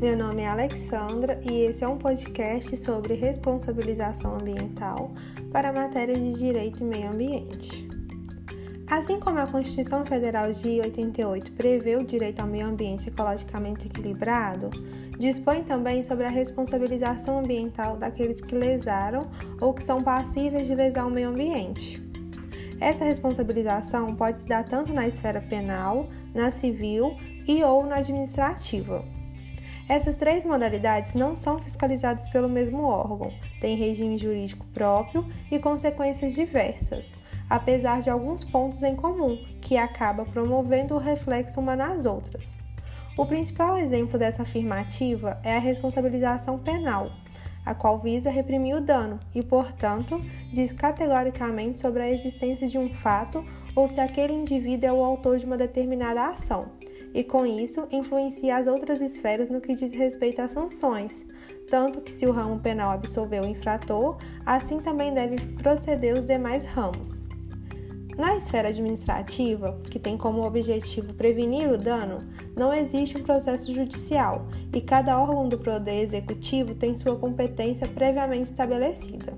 Meu nome é Alexandra e esse é um podcast sobre responsabilização ambiental para a matéria de Direito e Meio Ambiente. Assim como a Constituição Federal de 88 prevê o direito ao meio ambiente ecologicamente equilibrado, dispõe também sobre a responsabilização ambiental daqueles que lesaram ou que são passíveis de lesar o meio ambiente. Essa responsabilização pode se dar tanto na esfera penal, na civil e ou na administrativa. Essas três modalidades não são fiscalizadas pelo mesmo órgão, têm regime jurídico próprio e consequências diversas, apesar de alguns pontos em comum, que acaba promovendo o reflexo uma nas outras. O principal exemplo dessa afirmativa é a responsabilização penal, a qual visa reprimir o dano e, portanto, diz categoricamente sobre a existência de um fato ou se aquele indivíduo é o autor de uma determinada ação e, com isso, influencia as outras esferas no que diz respeito às sanções, tanto que, se o ramo penal absolveu o infrator, assim também deve proceder os demais ramos. Na esfera administrativa, que tem como objetivo prevenir o dano, não existe um processo judicial e cada órgão do Poder Executivo tem sua competência previamente estabelecida.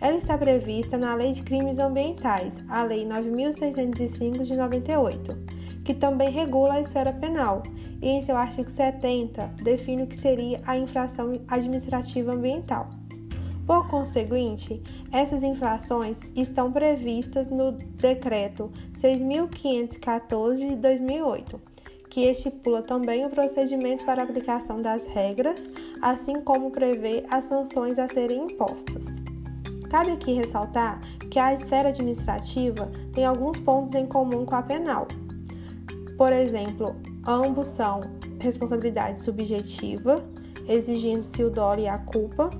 Ela está prevista na Lei de Crimes Ambientais, a Lei 9605 de 98 que também regula a esfera penal, e em seu artigo 70 define o que seria a infração administrativa ambiental. Por conseguinte, essas infrações estão previstas no Decreto 6.514 de 2008, que estipula também o procedimento para aplicação das regras, assim como prevê as sanções a serem impostas. Cabe aqui ressaltar que a esfera administrativa tem alguns pontos em comum com a penal, por exemplo, ambos são responsabilidade subjetiva, exigindo-se o dolo e a culpa,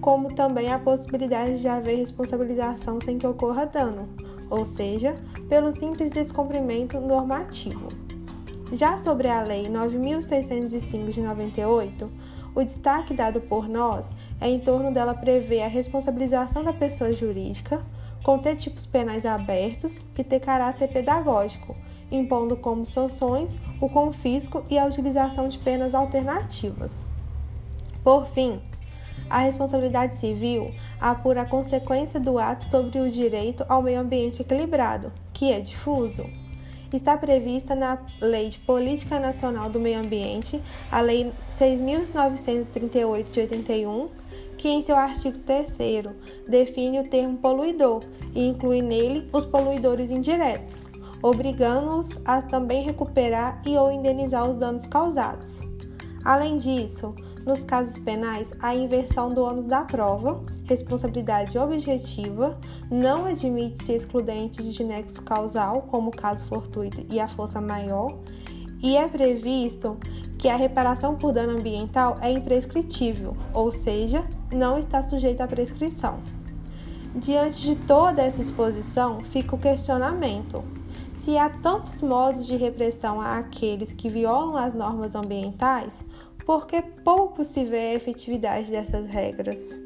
como também a possibilidade de haver responsabilização sem que ocorra dano, ou seja, pelo simples descumprimento normativo. Já sobre a Lei 9605 de 98, o destaque dado por nós é em torno dela prever a responsabilização da pessoa jurídica, conter tipos penais abertos e ter caráter pedagógico, impondo como sanções o confisco e a utilização de penas alternativas. Por fim, a responsabilidade civil apura a consequência do ato sobre o direito ao meio ambiente equilibrado, que é difuso. Está prevista na Lei de Política Nacional do Meio Ambiente, a Lei 6.938 de 81, que em seu artigo 3 define o termo poluidor e inclui nele os poluidores indiretos obrigando-os a também recuperar e ou indenizar os danos causados. Além disso, nos casos penais, a inversão do ônus da prova, responsabilidade objetiva, não admite-se excludentes de nexo causal, como o caso fortuito e a força maior, e é previsto que a reparação por dano ambiental é imprescritível, ou seja, não está sujeita à prescrição. Diante de toda essa exposição, fica o questionamento: se há tantos modos de repressão àqueles que violam as normas ambientais, por que pouco se vê a efetividade dessas regras?